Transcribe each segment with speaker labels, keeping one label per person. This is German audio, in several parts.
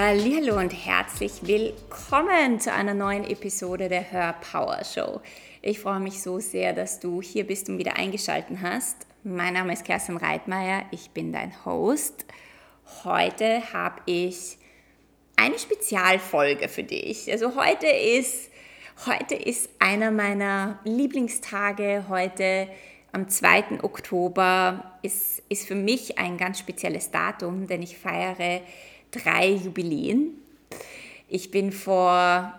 Speaker 1: Hallo und herzlich willkommen zu einer neuen Episode der Hör Power Show. Ich freue mich so sehr, dass du hier bist und wieder eingeschaltet hast. Mein Name ist Kerstin Reitmeier, ich bin dein Host. Heute habe ich eine Spezialfolge für dich. Also heute ist heute ist einer meiner Lieblingstage. Heute am 2. Oktober ist, ist für mich ein ganz spezielles Datum, denn ich feiere drei Jubiläen. Ich bin vor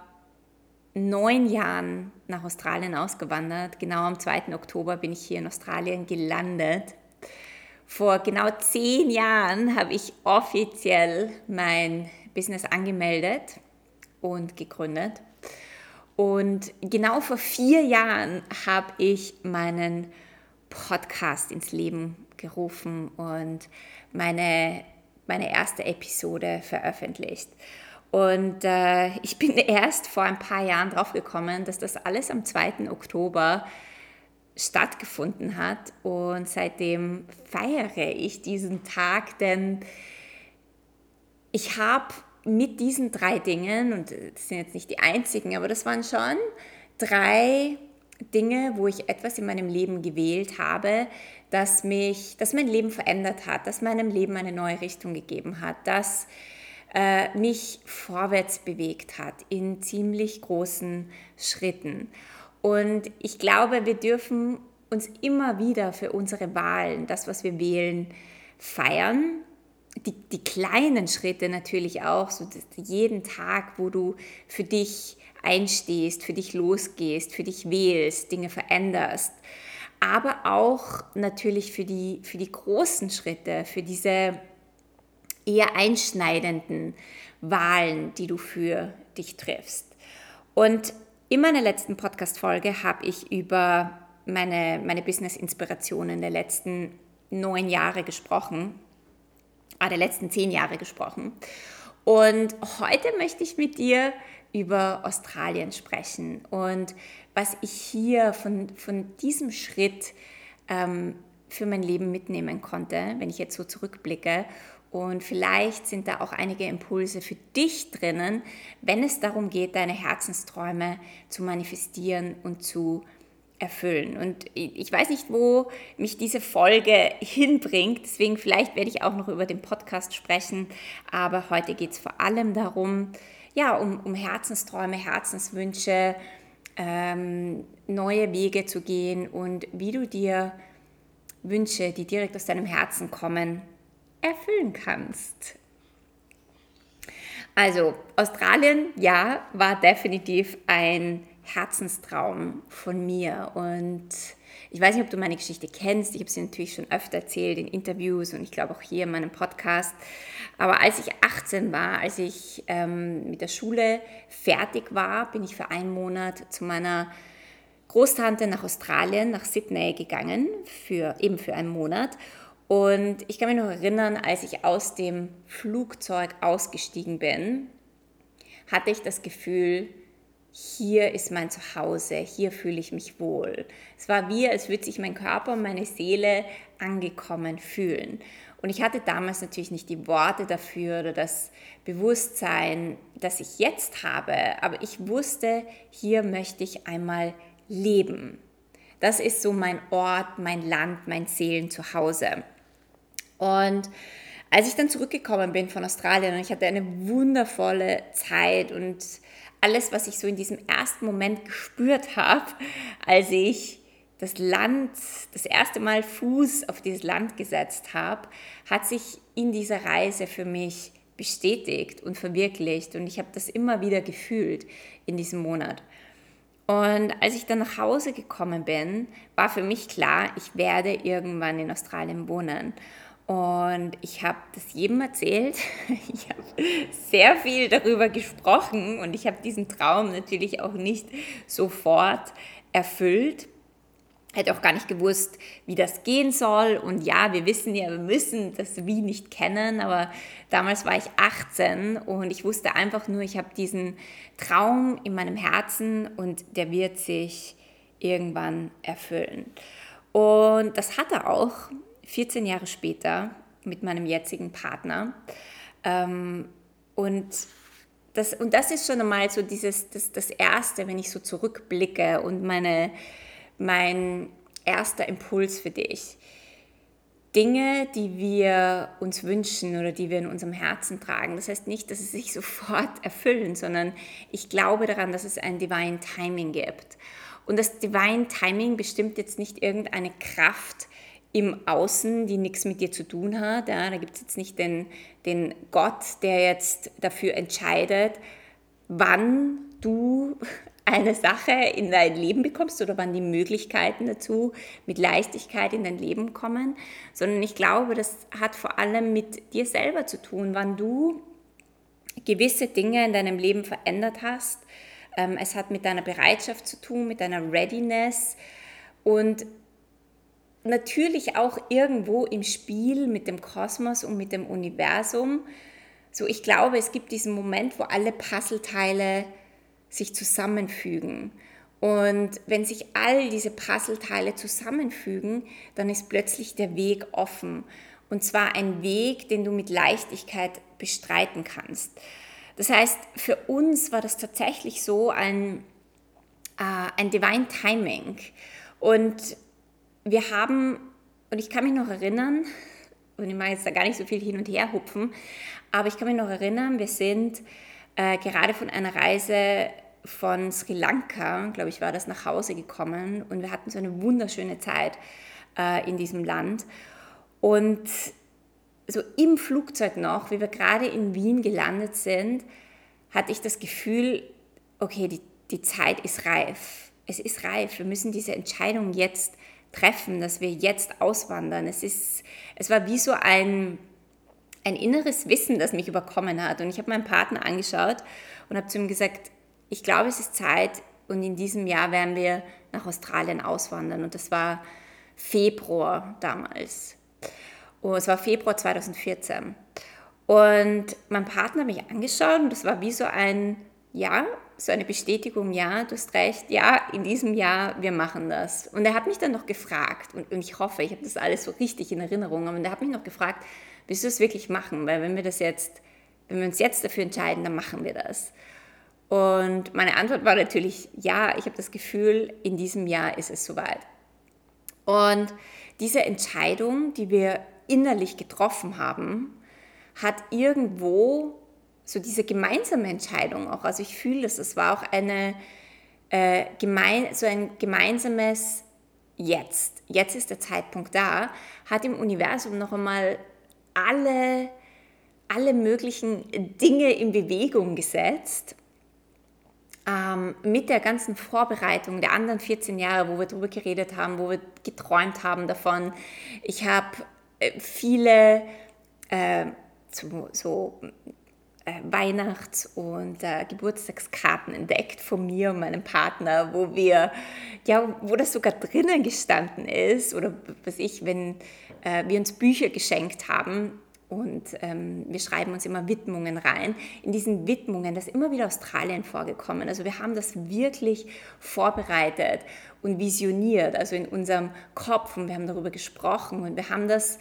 Speaker 1: neun Jahren nach Australien ausgewandert. Genau am 2. Oktober bin ich hier in Australien gelandet. Vor genau zehn Jahren habe ich offiziell mein Business angemeldet und gegründet. Und genau vor vier Jahren habe ich meinen Podcast ins Leben gerufen und meine meine erste Episode veröffentlicht. Und äh, ich bin erst vor ein paar Jahren drauf gekommen, dass das alles am 2. Oktober stattgefunden hat. Und seitdem feiere ich diesen Tag, denn ich habe mit diesen drei Dingen, und das sind jetzt nicht die einzigen, aber das waren schon drei Dinge, wo ich etwas in meinem Leben gewählt habe, das mich, das mein Leben verändert hat, das meinem Leben eine neue Richtung gegeben hat, das äh, mich vorwärts bewegt hat in ziemlich großen Schritten. Und ich glaube, wir dürfen uns immer wieder für unsere Wahlen, das, was wir wählen, feiern. Die, die kleinen Schritte natürlich auch, so jeden Tag, wo du für dich einstehst, für dich losgehst, für dich wählst, Dinge veränderst aber auch natürlich für die, für die großen Schritte, für diese eher einschneidenden Wahlen, die du für dich triffst. Und in meiner letzten Podcast-Folge habe ich über meine, meine Business-Inspirationen der letzten neun Jahre gesprochen, ah, der letzten zehn Jahre gesprochen. Und heute möchte ich mit dir über Australien sprechen und was ich hier von, von diesem Schritt ähm, für mein Leben mitnehmen konnte, wenn ich jetzt so zurückblicke. Und vielleicht sind da auch einige Impulse für dich drinnen, wenn es darum geht, deine Herzensträume zu manifestieren und zu erfüllen. Und ich weiß nicht, wo mich diese Folge hinbringt, deswegen vielleicht werde ich auch noch über den Podcast sprechen, aber heute geht es vor allem darum, ja, um, um Herzensträume, Herzenswünsche, ähm, neue Wege zu gehen und wie du dir Wünsche, die direkt aus deinem Herzen kommen, erfüllen kannst. Also Australien, ja, war definitiv ein Herzenstraum von mir und ich weiß nicht, ob du meine Geschichte kennst. Ich habe sie natürlich schon öfter erzählt in Interviews und ich glaube auch hier in meinem Podcast. Aber als ich 18 war, als ich ähm, mit der Schule fertig war, bin ich für einen Monat zu meiner Großtante nach Australien, nach Sydney gegangen, für, eben für einen Monat. Und ich kann mich noch erinnern, als ich aus dem Flugzeug ausgestiegen bin, hatte ich das Gefühl, hier ist mein Zuhause, hier fühle ich mich wohl. Es war wie, als würde sich mein Körper und meine Seele angekommen fühlen. Und ich hatte damals natürlich nicht die Worte dafür oder das Bewusstsein, das ich jetzt habe, aber ich wusste, hier möchte ich einmal leben. Das ist so mein Ort, mein Land, mein Seelenzuhause. Und als ich dann zurückgekommen bin von Australien und ich hatte eine wundervolle Zeit und alles, was ich so in diesem ersten Moment gespürt habe, als ich das Land, das erste Mal Fuß auf dieses Land gesetzt habe, hat sich in dieser Reise für mich bestätigt und verwirklicht. Und ich habe das immer wieder gefühlt in diesem Monat. Und als ich dann nach Hause gekommen bin, war für mich klar, ich werde irgendwann in Australien wohnen. Und ich habe das jedem erzählt. Ich habe sehr viel darüber gesprochen und ich habe diesen Traum natürlich auch nicht sofort erfüllt. Hätte auch gar nicht gewusst, wie das gehen soll. Und ja, wir wissen ja, wir müssen das Wie nicht kennen. Aber damals war ich 18 und ich wusste einfach nur, ich habe diesen Traum in meinem Herzen und der wird sich irgendwann erfüllen. Und das hat er auch. 14 Jahre später mit meinem jetzigen Partner. Ähm, und, das, und das ist schon einmal so dieses, das, das Erste, wenn ich so zurückblicke und meine, mein erster Impuls für dich. Dinge, die wir uns wünschen oder die wir in unserem Herzen tragen. Das heißt nicht, dass sie sich sofort erfüllen, sondern ich glaube daran, dass es ein Divine Timing gibt. Und das Divine Timing bestimmt jetzt nicht irgendeine Kraft im Außen, die nichts mit dir zu tun hat. Ja, da gibt es jetzt nicht den, den Gott, der jetzt dafür entscheidet, wann du eine Sache in dein Leben bekommst oder wann die Möglichkeiten dazu mit Leichtigkeit in dein Leben kommen, sondern ich glaube, das hat vor allem mit dir selber zu tun, wann du gewisse Dinge in deinem Leben verändert hast, ähm, es hat mit deiner Bereitschaft zu tun, mit deiner Readiness und natürlich auch irgendwo im Spiel mit dem Kosmos und mit dem Universum. So, ich glaube, es gibt diesen Moment, wo alle Puzzleteile sich zusammenfügen. Und wenn sich all diese Puzzleteile zusammenfügen, dann ist plötzlich der Weg offen. Und zwar ein Weg, den du mit Leichtigkeit bestreiten kannst. Das heißt, für uns war das tatsächlich so ein, äh, ein Divine Timing. Und wir haben, und ich kann mich noch erinnern, und ich mache jetzt da gar nicht so viel hin und her hupfen, aber ich kann mich noch erinnern, wir sind äh, gerade von einer Reise von Sri Lanka, glaube ich, war das nach Hause gekommen und wir hatten so eine wunderschöne Zeit äh, in diesem Land. Und so im Flugzeug noch, wie wir gerade in Wien gelandet sind, hatte ich das Gefühl, okay, die, die Zeit ist reif. Es ist reif. Wir müssen diese Entscheidung jetzt treffen, dass wir jetzt auswandern. Es, ist, es war wie so ein, ein inneres Wissen, das mich überkommen hat. Und ich habe meinen Partner angeschaut und habe zu ihm gesagt, ich glaube, es ist Zeit und in diesem Jahr werden wir nach Australien auswandern. Und das war Februar damals. Oh, es war Februar 2014. Und mein Partner hat mich angeschaut und das war wie so ein, ja, so eine Bestätigung, ja, du hast recht, ja, in diesem Jahr, wir machen das. Und er hat mich dann noch gefragt, und, und ich hoffe, ich habe das alles so richtig in Erinnerung, aber er hat mich noch gefragt, willst du es wirklich machen? Weil wenn wir das jetzt, wenn wir uns jetzt dafür entscheiden, dann machen wir das. Und meine Antwort war natürlich, ja, ich habe das Gefühl, in diesem Jahr ist es soweit. Und diese Entscheidung, die wir innerlich getroffen haben, hat irgendwo so diese gemeinsame Entscheidung auch. Also ich fühle dass es war auch eine äh, gemein, so ein gemeinsames Jetzt. Jetzt ist der Zeitpunkt da, hat im Universum noch einmal alle, alle möglichen Dinge in Bewegung gesetzt ähm, mit der ganzen Vorbereitung der anderen 14 Jahre, wo wir darüber geredet haben, wo wir geträumt haben davon. Ich habe äh, viele äh, so, so Weihnachts- und äh, Geburtstagskarten entdeckt von mir und meinem Partner, wo wir, ja, wo das sogar drinnen gestanden ist oder was ich, wenn äh, wir uns Bücher geschenkt haben und ähm, wir schreiben uns immer Widmungen rein. In diesen Widmungen, da ist immer wieder Australien vorgekommen. Also wir haben das wirklich vorbereitet und visioniert, also in unserem Kopf und wir haben darüber gesprochen und wir haben das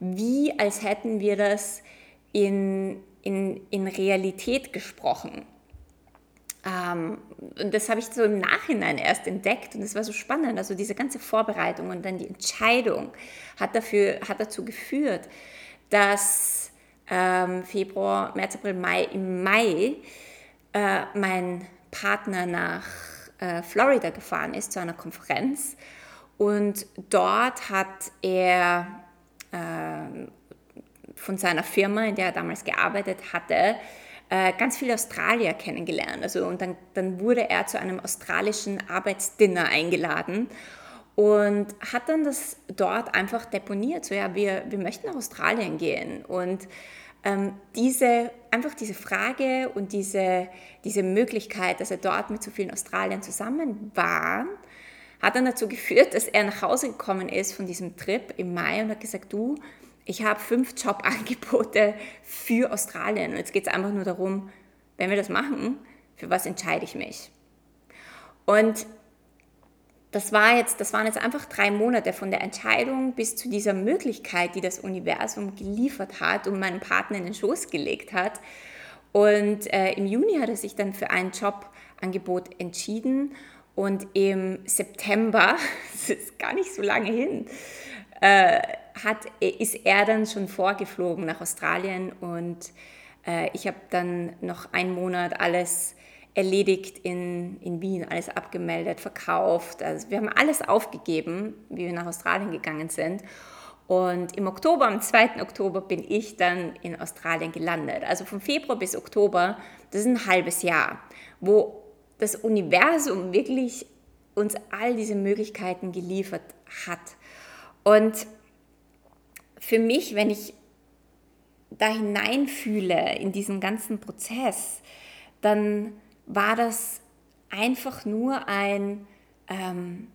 Speaker 1: wie, als hätten wir das in, in, in Realität gesprochen. Ähm, und das habe ich so im Nachhinein erst entdeckt und es war so spannend. Also diese ganze Vorbereitung und dann die Entscheidung hat, dafür, hat dazu geführt, dass ähm, Februar, März, April, Mai, im Mai äh, mein Partner nach äh, Florida gefahren ist zu einer Konferenz und dort hat er äh, von seiner Firma, in der er damals gearbeitet hatte, äh, ganz viele Australier kennengelernt. Also, und dann, dann wurde er zu einem australischen Arbeitsdinner eingeladen und hat dann das dort einfach deponiert. So, ja, wir, wir möchten nach Australien gehen. Und ähm, diese, einfach diese Frage und diese, diese Möglichkeit, dass er dort mit so vielen Australiern zusammen war, hat dann dazu geführt, dass er nach Hause gekommen ist von diesem Trip im Mai und hat gesagt, du, ich habe fünf Jobangebote für Australien. Und jetzt geht es einfach nur darum, wenn wir das machen, für was entscheide ich mich? Und das, war jetzt, das waren jetzt einfach drei Monate von der Entscheidung bis zu dieser Möglichkeit, die das Universum geliefert hat und meinen Partner in den Schoß gelegt hat. Und äh, im Juni hat er sich dann für ein Jobangebot entschieden und im September, das ist gar nicht so lange hin, äh, hat, ist er dann schon vorgeflogen nach Australien und äh, ich habe dann noch einen Monat alles erledigt in, in Wien, alles abgemeldet, verkauft. Also wir haben alles aufgegeben, wie wir nach Australien gegangen sind. Und im Oktober, am 2. Oktober, bin ich dann in Australien gelandet. Also von Februar bis Oktober, das ist ein halbes Jahr, wo das Universum wirklich uns all diese Möglichkeiten geliefert hat. Und für mich, wenn ich da hineinfühle in diesen ganzen Prozess, dann war das einfach nur ein, ähm,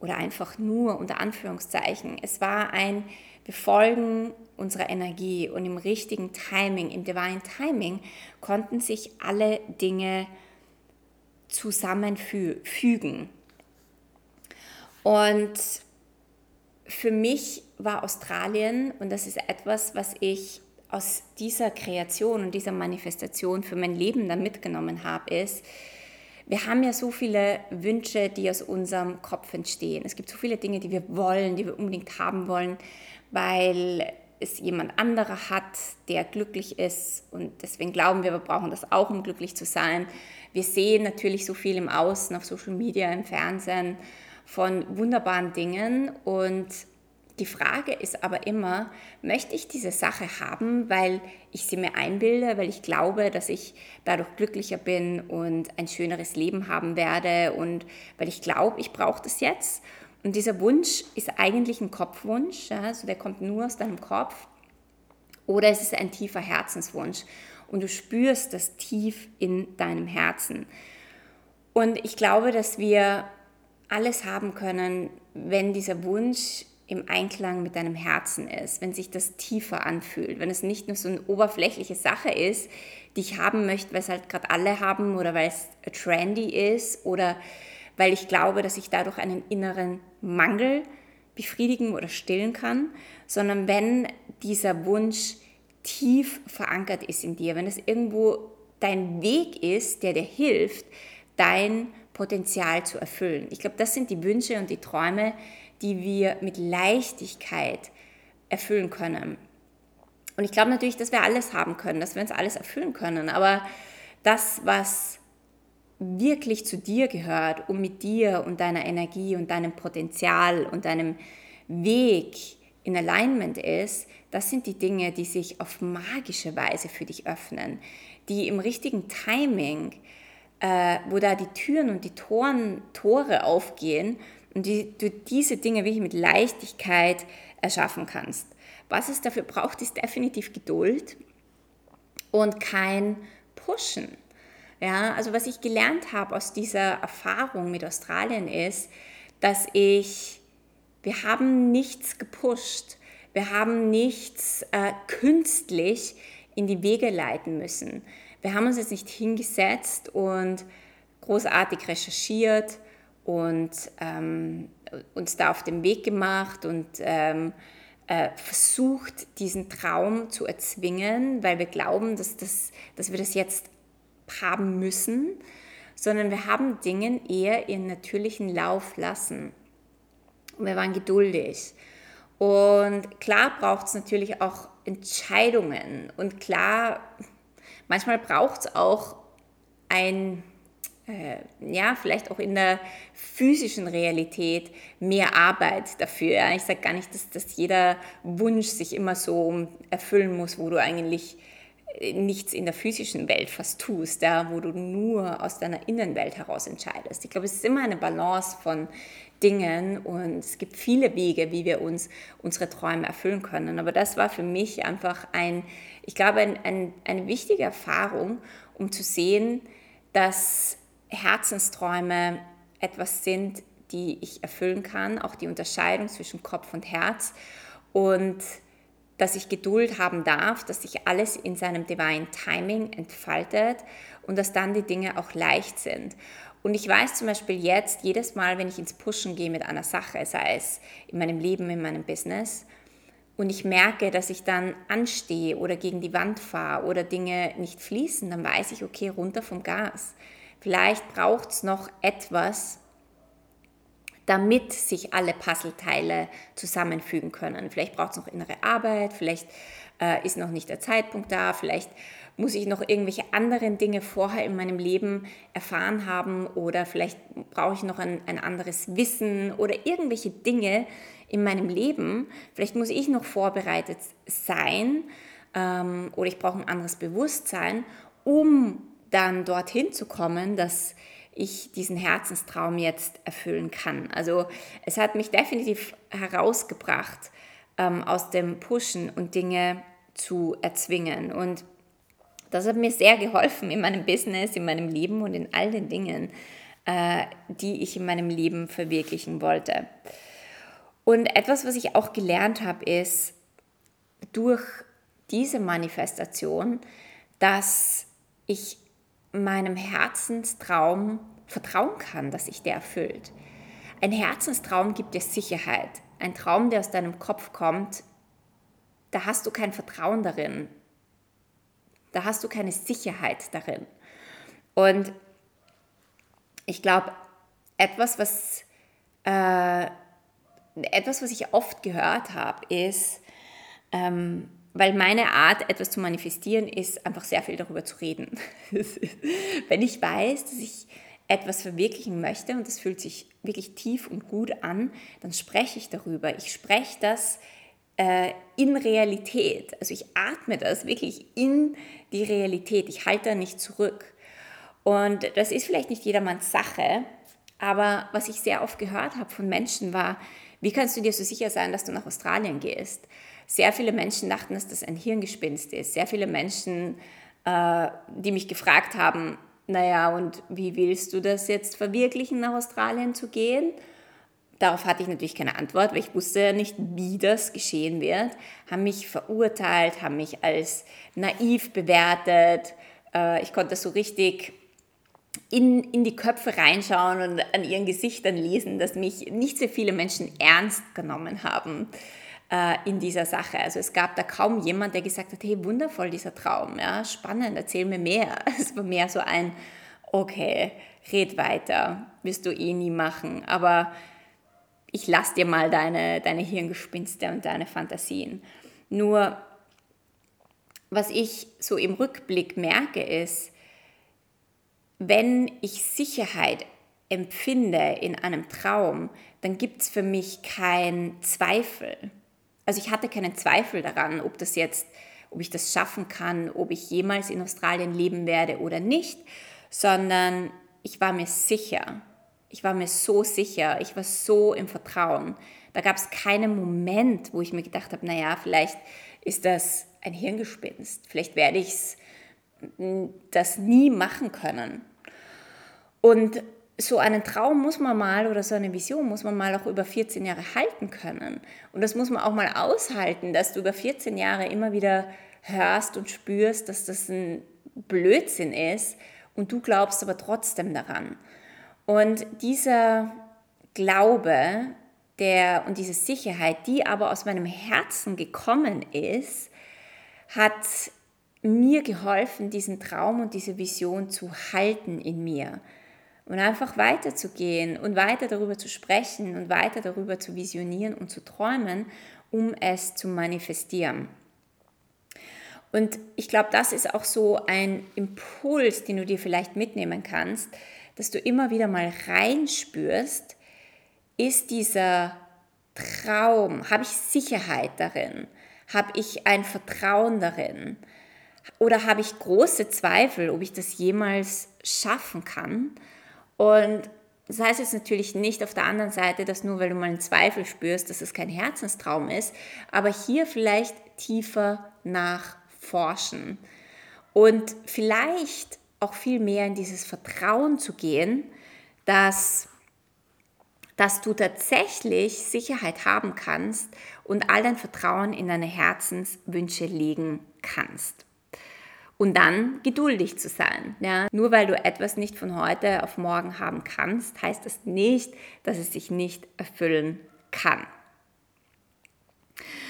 Speaker 1: oder einfach nur unter Anführungszeichen, es war ein Befolgen unserer Energie und im richtigen Timing, im Divine Timing, konnten sich alle Dinge zusammenfügen. Und für mich war Australien, und das ist etwas, was ich aus dieser Kreation und dieser Manifestation für mein Leben dann mitgenommen habe, ist, wir haben ja so viele Wünsche, die aus unserem Kopf entstehen. Es gibt so viele Dinge, die wir wollen, die wir unbedingt haben wollen, weil es jemand anderer hat, der glücklich ist und deswegen glauben wir, wir brauchen das auch, um glücklich zu sein. Wir sehen natürlich so viel im Außen, auf Social Media, im Fernsehen von wunderbaren Dingen und die Frage ist aber immer, möchte ich diese Sache haben, weil ich sie mir einbilde, weil ich glaube, dass ich dadurch glücklicher bin und ein schöneres Leben haben werde und weil ich glaube, ich brauche das jetzt. Und dieser Wunsch ist eigentlich ein Kopfwunsch, also der kommt nur aus deinem Kopf. Oder es ist ein tiefer Herzenswunsch und du spürst das tief in deinem Herzen. Und ich glaube, dass wir alles haben können, wenn dieser Wunsch im Einklang mit deinem Herzen ist, wenn sich das tiefer anfühlt, wenn es nicht nur so eine oberflächliche Sache ist, die ich haben möchte, weil es halt gerade alle haben oder weil es trendy ist oder weil ich glaube, dass ich dadurch einen inneren Mangel befriedigen oder stillen kann, sondern wenn dieser Wunsch tief verankert ist in dir, wenn es irgendwo dein Weg ist, der dir hilft, dein Potenzial zu erfüllen. Ich glaube, das sind die Wünsche und die Träume, die wir mit Leichtigkeit erfüllen können. Und ich glaube natürlich, dass wir alles haben können, dass wir uns alles erfüllen können. Aber das, was wirklich zu dir gehört, um mit dir und deiner Energie und deinem Potenzial und deinem Weg in Alignment ist, das sind die Dinge, die sich auf magische Weise für dich öffnen, die im richtigen Timing, äh, wo da die Türen und die Toren, Tore aufgehen und die, du diese Dinge wirklich mit Leichtigkeit erschaffen kannst. Was es dafür braucht, ist definitiv Geduld und kein Pushen. Ja, also was ich gelernt habe aus dieser Erfahrung mit Australien ist, dass ich, wir haben nichts gepusht, wir haben nichts äh, künstlich in die Wege leiten müssen. Wir haben uns jetzt nicht hingesetzt und großartig recherchiert und ähm, uns da auf den Weg gemacht und ähm, äh, versucht, diesen Traum zu erzwingen, weil wir glauben, dass, das, dass wir das jetzt haben müssen, sondern wir haben Dinge eher ihren natürlichen Lauf lassen. Und wir waren geduldig. Und klar braucht es natürlich auch Entscheidungen. Und klar, manchmal braucht es auch ein äh, ja, vielleicht auch in der physischen Realität mehr Arbeit dafür. Ich sage gar nicht, dass, dass jeder Wunsch sich immer so erfüllen muss, wo du eigentlich nichts in der physischen Welt fast tust, ja, wo du nur aus deiner Innenwelt heraus entscheidest. Ich glaube, es ist immer eine Balance von Dingen und es gibt viele Wege, wie wir uns unsere Träume erfüllen können. Aber das war für mich einfach ein, ich glaube, ein, ein, eine wichtige Erfahrung, um zu sehen, dass Herzensträume etwas sind, die ich erfüllen kann, auch die Unterscheidung zwischen Kopf und Herz und dass ich Geduld haben darf, dass sich alles in seinem Divine Timing entfaltet und dass dann die Dinge auch leicht sind. Und ich weiß zum Beispiel jetzt, jedes Mal, wenn ich ins Pushen gehe mit einer Sache, sei es in meinem Leben, in meinem Business, und ich merke, dass ich dann anstehe oder gegen die Wand fahre oder Dinge nicht fließen, dann weiß ich, okay, runter vom Gas. Vielleicht braucht es noch etwas, damit sich alle Puzzleteile zusammenfügen können. Vielleicht braucht es noch innere Arbeit, vielleicht äh, ist noch nicht der Zeitpunkt da, vielleicht muss ich noch irgendwelche anderen Dinge vorher in meinem Leben erfahren haben oder vielleicht brauche ich noch ein, ein anderes Wissen oder irgendwelche Dinge in meinem Leben. Vielleicht muss ich noch vorbereitet sein ähm, oder ich brauche ein anderes Bewusstsein, um dann dorthin zu kommen, dass ich diesen Herzenstraum jetzt erfüllen kann. Also es hat mich definitiv herausgebracht ähm, aus dem Pushen und Dinge zu erzwingen. Und das hat mir sehr geholfen in meinem Business, in meinem Leben und in all den Dingen, äh, die ich in meinem Leben verwirklichen wollte. Und etwas, was ich auch gelernt habe, ist durch diese Manifestation, dass ich meinem Herzenstraum vertrauen kann, dass sich der erfüllt. Ein Herzenstraum gibt dir Sicherheit. Ein Traum, der aus deinem Kopf kommt, da hast du kein Vertrauen darin. Da hast du keine Sicherheit darin. Und ich glaube, etwas, was, äh, etwas, was ich oft gehört habe, ist, ähm, weil meine Art, etwas zu manifestieren, ist einfach sehr viel darüber zu reden. Wenn ich weiß, dass ich etwas verwirklichen möchte und das fühlt sich wirklich tief und gut an, dann spreche ich darüber. Ich spreche das äh, in Realität. Also ich atme das wirklich in die Realität. Ich halte da nicht zurück. Und das ist vielleicht nicht jedermanns Sache, aber was ich sehr oft gehört habe von Menschen war, wie kannst du dir so sicher sein, dass du nach Australien gehst? Sehr viele Menschen dachten, dass das ein Hirngespinst ist. Sehr viele Menschen, äh, die mich gefragt haben, naja, und wie willst du das jetzt verwirklichen, nach Australien zu gehen? Darauf hatte ich natürlich keine Antwort, weil ich wusste ja nicht, wie das geschehen wird. Haben mich verurteilt, haben mich als naiv bewertet. Äh, ich konnte so richtig in, in die Köpfe reinschauen und an ihren Gesichtern lesen, dass mich nicht sehr viele Menschen ernst genommen haben äh, in dieser Sache. Also es gab da kaum jemand, der gesagt hat, hey, wundervoll dieser Traum, ja, spannend, erzähl mir mehr. Es war mehr so ein, okay, red weiter, wirst du eh nie machen, aber ich lass dir mal deine, deine Hirngespinste und deine Fantasien. Nur, was ich so im Rückblick merke, ist, wenn ich Sicherheit empfinde in einem Traum, dann gibt es für mich keinen Zweifel. Also ich hatte keinen Zweifel daran, ob das jetzt, ob ich das schaffen kann, ob ich jemals in Australien leben werde oder nicht, sondern ich war mir sicher. Ich war mir so sicher, ich war so im Vertrauen. Da gab es keinen Moment, wo ich mir gedacht habe, naja, vielleicht ist das ein Hirngespinst, vielleicht werde ich das nie machen können. Und so einen Traum muss man mal oder so eine Vision muss man mal auch über 14 Jahre halten können. Und das muss man auch mal aushalten, dass du über 14 Jahre immer wieder hörst und spürst, dass das ein Blödsinn ist und du glaubst aber trotzdem daran. Und dieser Glaube der, und diese Sicherheit, die aber aus meinem Herzen gekommen ist, hat mir geholfen, diesen Traum und diese Vision zu halten in mir und einfach weiterzugehen und weiter darüber zu sprechen und weiter darüber zu visionieren und zu träumen, um es zu manifestieren. Und ich glaube, das ist auch so ein Impuls, den du dir vielleicht mitnehmen kannst, dass du immer wieder mal reinspürst, ist dieser Traum, habe ich Sicherheit darin? Habe ich ein Vertrauen darin? Oder habe ich große Zweifel, ob ich das jemals schaffen kann? Und das heißt jetzt natürlich nicht auf der anderen Seite, dass nur weil du mal einen Zweifel spürst, dass es kein Herzenstraum ist, aber hier vielleicht tiefer nachforschen. Und vielleicht auch viel mehr in dieses Vertrauen zu gehen, dass, dass du tatsächlich Sicherheit haben kannst und all dein Vertrauen in deine Herzenswünsche legen kannst und dann geduldig zu sein. Ja? Nur weil du etwas nicht von heute auf morgen haben kannst, heißt das nicht, dass es sich nicht erfüllen kann.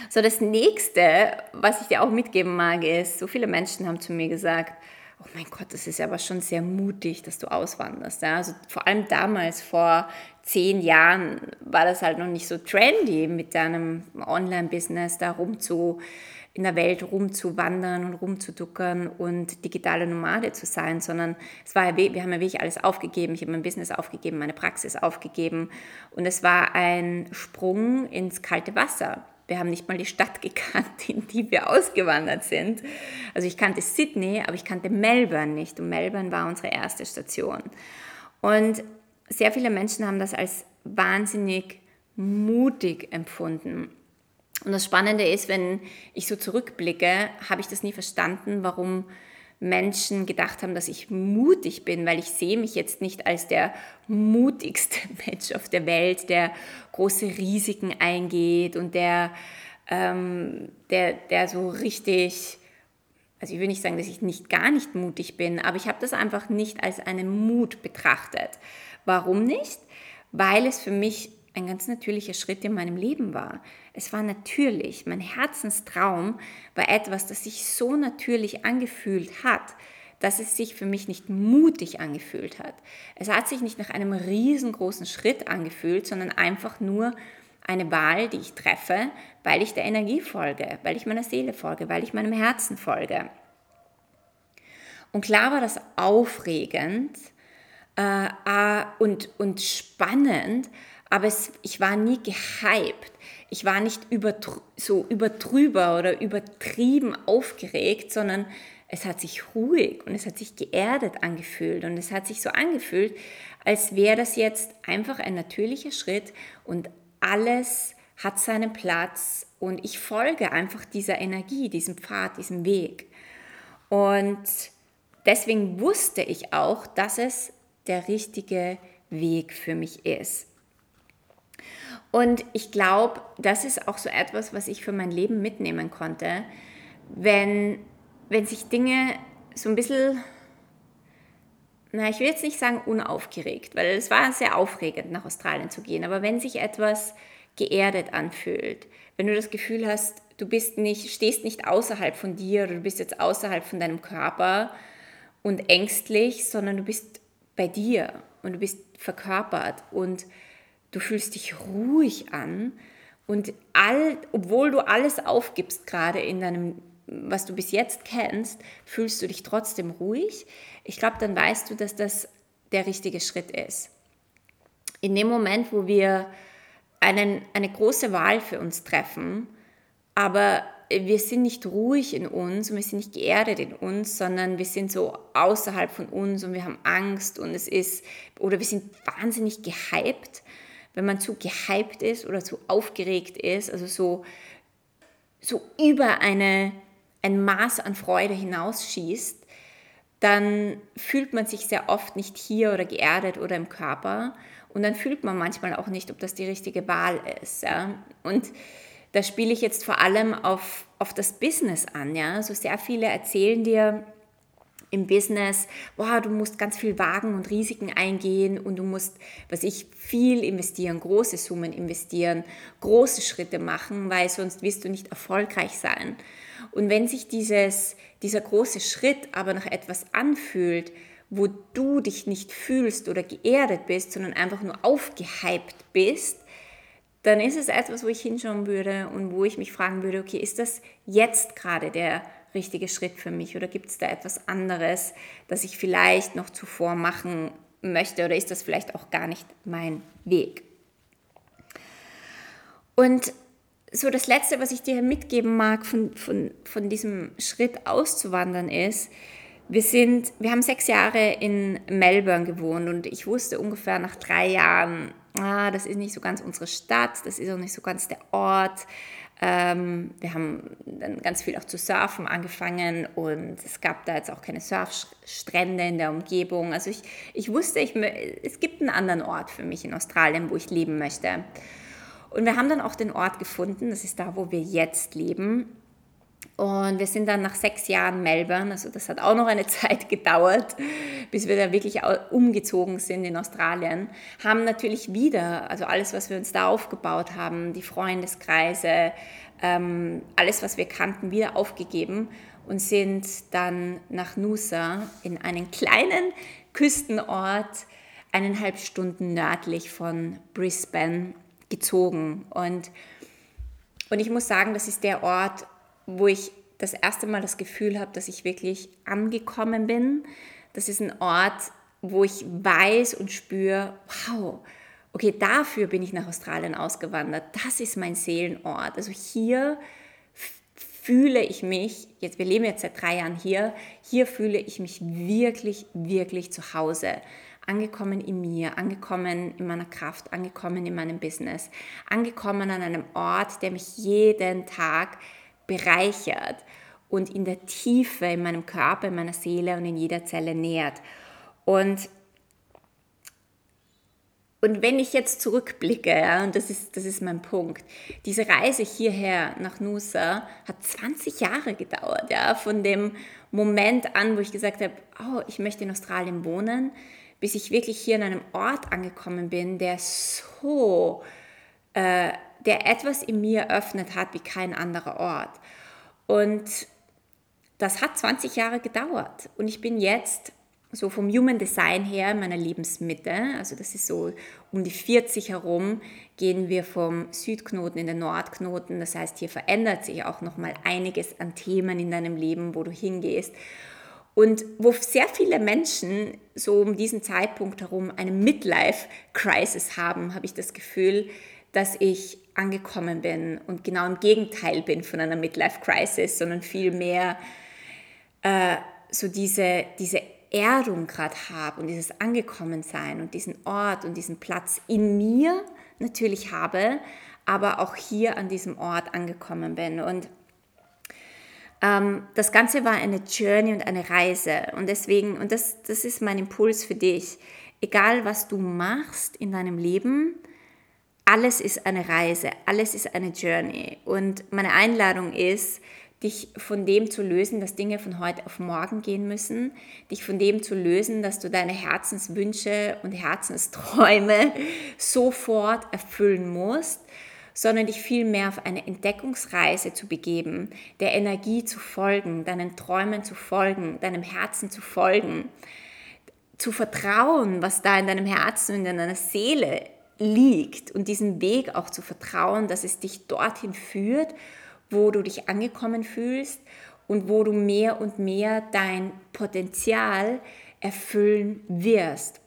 Speaker 1: So, das nächste, was ich dir auch mitgeben mag, ist, so viele Menschen haben zu mir gesagt, oh mein Gott, das ist aber schon sehr mutig, dass du auswanderst. Ja? Also vor allem damals, vor zehn Jahren, war das halt noch nicht so trendy, mit deinem Online-Business da rumzu, in der Welt rumzuwandern und rumzuduckern und digitale Nomade zu sein, sondern es war wir haben ja wirklich alles aufgegeben. Ich habe mein Business aufgegeben, meine Praxis aufgegeben und es war ein Sprung ins kalte Wasser. Wir haben nicht mal die Stadt gekannt, in die wir ausgewandert sind. Also ich kannte Sydney, aber ich kannte Melbourne nicht. Und Melbourne war unsere erste Station. Und sehr viele Menschen haben das als wahnsinnig mutig empfunden. Und das Spannende ist, wenn ich so zurückblicke, habe ich das nie verstanden, warum Menschen gedacht haben, dass ich mutig bin, weil ich sehe mich jetzt nicht als der mutigste Mensch auf der Welt, der große Risiken eingeht und der, ähm, der, der so richtig, also ich will nicht sagen, dass ich nicht gar nicht mutig bin, aber ich habe das einfach nicht als einen Mut betrachtet. Warum nicht? Weil es für mich ein ganz natürlicher Schritt in meinem Leben war. Es war natürlich, mein Herzenstraum war etwas, das sich so natürlich angefühlt hat, dass es sich für mich nicht mutig angefühlt hat. Es hat sich nicht nach einem riesengroßen Schritt angefühlt, sondern einfach nur eine Wahl, die ich treffe, weil ich der Energie folge, weil ich meiner Seele folge, weil ich meinem Herzen folge. Und klar war das aufregend äh, und, und spannend, aber es, ich war nie gehypt. Ich war nicht über, so übertrüber oder übertrieben aufgeregt, sondern es hat sich ruhig und es hat sich geerdet angefühlt und es hat sich so angefühlt, als wäre das jetzt einfach ein natürlicher Schritt und alles hat seinen Platz und ich folge einfach dieser Energie, diesem Pfad, diesem Weg. Und deswegen wusste ich auch, dass es der richtige Weg für mich ist. Und ich glaube, das ist auch so etwas, was ich für mein Leben mitnehmen konnte. Wenn, wenn sich Dinge so ein bisschen, na, ich will jetzt nicht sagen unaufgeregt, weil es war sehr aufregend, nach Australien zu gehen, aber wenn sich etwas geerdet anfühlt, wenn du das Gefühl hast, du bist nicht, stehst nicht außerhalb von dir oder du bist jetzt außerhalb von deinem Körper und ängstlich, sondern du bist bei dir und du bist verkörpert und du fühlst dich ruhig an und all, obwohl du alles aufgibst gerade in deinem, was du bis jetzt kennst, fühlst du dich trotzdem ruhig. Ich glaube, dann weißt du, dass das der richtige Schritt ist. In dem Moment, wo wir einen, eine große Wahl für uns treffen, aber wir sind nicht ruhig in uns und wir sind nicht geerdet in uns, sondern wir sind so außerhalb von uns und wir haben Angst und es ist, oder wir sind wahnsinnig gehypt wenn man zu gehypt ist oder zu aufgeregt ist, also so, so über eine, ein Maß an Freude hinausschießt, dann fühlt man sich sehr oft nicht hier oder geerdet oder im Körper. Und dann fühlt man manchmal auch nicht, ob das die richtige Wahl ist. Ja? Und da spiele ich jetzt vor allem auf, auf das Business an. Ja? So sehr viele erzählen dir, im Business, boah, du musst ganz viel wagen und Risiken eingehen und du musst, was ich, viel investieren, große Summen investieren, große Schritte machen, weil sonst wirst du nicht erfolgreich sein. Und wenn sich dieses, dieser große Schritt aber nach etwas anfühlt, wo du dich nicht fühlst oder geerdet bist, sondern einfach nur aufgehypt bist, dann ist es etwas, wo ich hinschauen würde und wo ich mich fragen würde, okay, ist das jetzt gerade der richtige Schritt für mich oder gibt es da etwas anderes, das ich vielleicht noch zuvor machen möchte oder ist das vielleicht auch gar nicht mein Weg? Und so das Letzte, was ich dir mitgeben mag von, von, von diesem Schritt auszuwandern ist, wir, sind, wir haben sechs Jahre in Melbourne gewohnt und ich wusste ungefähr nach drei Jahren, ah, das ist nicht so ganz unsere Stadt, das ist auch nicht so ganz der Ort. Ähm, wir haben dann ganz viel auch zu surfen angefangen und es gab da jetzt auch keine Surfstrände in der Umgebung. Also ich, ich wusste, ich, es gibt einen anderen Ort für mich in Australien, wo ich leben möchte. Und wir haben dann auch den Ort gefunden, das ist da, wo wir jetzt leben. Und wir sind dann nach sechs Jahren Melbourne, also das hat auch noch eine Zeit gedauert, bis wir da wirklich umgezogen sind in Australien, haben natürlich wieder, also alles, was wir uns da aufgebaut haben, die Freundeskreise, ähm, alles, was wir kannten, wieder aufgegeben und sind dann nach Nusa in einen kleinen Küstenort, eineinhalb Stunden nördlich von Brisbane gezogen. Und, und ich muss sagen, das ist der Ort, wo ich das erste Mal das Gefühl habe, dass ich wirklich angekommen bin. Das ist ein Ort, wo ich weiß und spüre, wow, okay, dafür bin ich nach Australien ausgewandert. Das ist mein Seelenort. Also hier fühle ich mich, jetzt wir leben jetzt seit drei Jahren hier, hier fühle ich mich wirklich, wirklich zu Hause. Angekommen in mir, angekommen in meiner Kraft, angekommen in meinem Business, angekommen an einem Ort, der mich jeden Tag bereichert und in der Tiefe in meinem Körper, in meiner Seele und in jeder Zelle nährt. Und, und wenn ich jetzt zurückblicke, ja, und das ist, das ist mein Punkt, diese Reise hierher nach Nusa hat 20 Jahre gedauert, ja, von dem Moment an, wo ich gesagt habe, oh, ich möchte in Australien wohnen, bis ich wirklich hier in einem Ort angekommen bin, der so äh, der etwas in mir öffnet hat wie kein anderer Ort. Und das hat 20 Jahre gedauert. Und ich bin jetzt so vom Human Design her in meiner Lebensmitte, also das ist so um die 40 herum, gehen wir vom Südknoten in den Nordknoten. Das heißt, hier verändert sich auch noch mal einiges an Themen in deinem Leben, wo du hingehst. Und wo sehr viele Menschen so um diesen Zeitpunkt herum eine Midlife-Crisis haben, habe ich das Gefühl, dass ich angekommen bin und genau im Gegenteil bin von einer Midlife-Crisis, sondern vielmehr äh, so diese, diese Erdung gerade habe und dieses Angekommensein und diesen Ort und diesen Platz in mir natürlich habe, aber auch hier an diesem Ort angekommen bin. Und ähm, das Ganze war eine Journey und eine Reise. Und deswegen, und das, das ist mein Impuls für dich, egal was du machst in deinem Leben, alles ist eine Reise, alles ist eine Journey. Und meine Einladung ist, dich von dem zu lösen, dass Dinge von heute auf morgen gehen müssen, dich von dem zu lösen, dass du deine Herzenswünsche und Herzensträume sofort erfüllen musst, sondern dich vielmehr auf eine Entdeckungsreise zu begeben, der Energie zu folgen, deinen Träumen zu folgen, deinem Herzen zu folgen, zu vertrauen, was da in deinem Herzen und in deiner Seele liegt und diesen Weg auch zu vertrauen, dass es dich dorthin führt, wo du dich angekommen fühlst und wo du mehr und mehr dein Potenzial erfüllen wirst.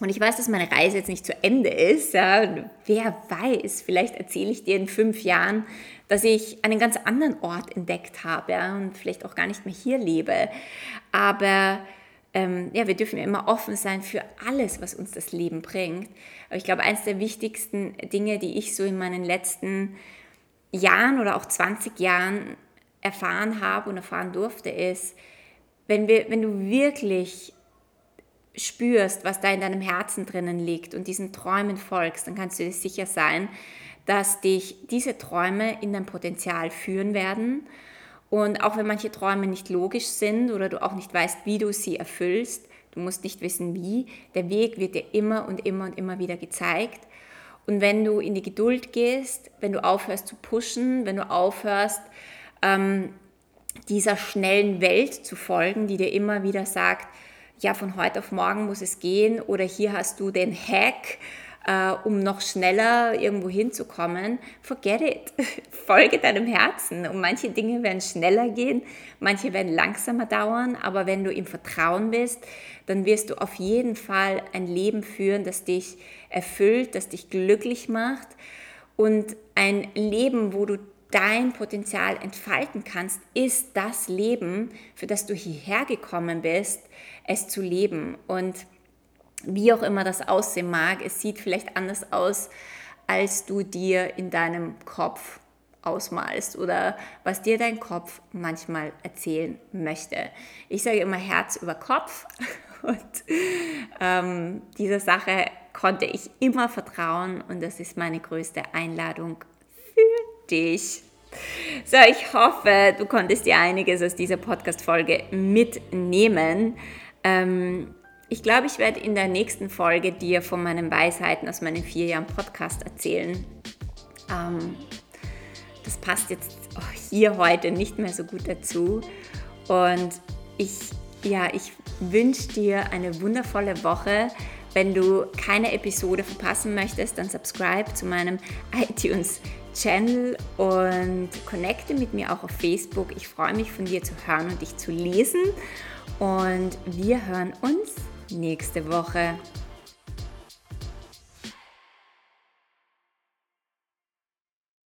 Speaker 1: Und ich weiß, dass meine Reise jetzt nicht zu Ende ist. Ja. Wer weiß, vielleicht erzähle ich dir in fünf Jahren, dass ich einen ganz anderen Ort entdeckt habe ja, und vielleicht auch gar nicht mehr hier lebe. Aber ähm, ja, wir dürfen ja immer offen sein für alles, was uns das Leben bringt. Aber ich glaube, eines der wichtigsten Dinge, die ich so in meinen letzten Jahren oder auch 20 Jahren erfahren habe und erfahren durfte, ist, wenn, wir, wenn du wirklich spürst, was da in deinem Herzen drinnen liegt und diesen Träumen folgst, dann kannst du dir sicher sein, dass dich diese Träume in dein Potenzial führen werden und auch wenn manche Träume nicht logisch sind oder du auch nicht weißt, wie du sie erfüllst, du musst nicht wissen wie, der Weg wird dir immer und immer und immer wieder gezeigt. Und wenn du in die Geduld gehst, wenn du aufhörst zu pushen, wenn du aufhörst, ähm, dieser schnellen Welt zu folgen, die dir immer wieder sagt, ja, von heute auf morgen muss es gehen oder hier hast du den Hack, äh, um noch schneller irgendwo hinzukommen, forget it. Folge deinem Herzen. Und manche Dinge werden schneller gehen, manche werden langsamer dauern, aber wenn du im Vertrauen bist, dann wirst du auf jeden Fall ein Leben führen, das dich erfüllt, das dich glücklich macht und ein Leben, wo du dein Potenzial entfalten kannst, ist das Leben, für das du hierher gekommen bist, es zu leben. Und wie auch immer das aussehen mag, es sieht vielleicht anders aus, als du dir in deinem Kopf ausmalst oder was dir dein Kopf manchmal erzählen möchte. Ich sage immer Herz über Kopf und ähm, dieser Sache konnte ich immer vertrauen und das ist meine größte Einladung für dich. So, ich hoffe, du konntest dir einiges aus dieser Podcast-Folge mitnehmen. Ähm, ich glaube, ich werde in der nächsten Folge dir von meinen Weisheiten aus meinen vier Jahren Podcast erzählen. Ähm, das passt jetzt hier heute nicht mehr so gut dazu. Und ich, ja, ich wünsche dir eine wundervolle Woche. Wenn du keine Episode verpassen möchtest, dann subscribe zu meinem iTunes Channel und connecte mit mir auch auf Facebook. Ich freue mich von dir zu hören und dich zu lesen. Und wir hören uns nächste Woche.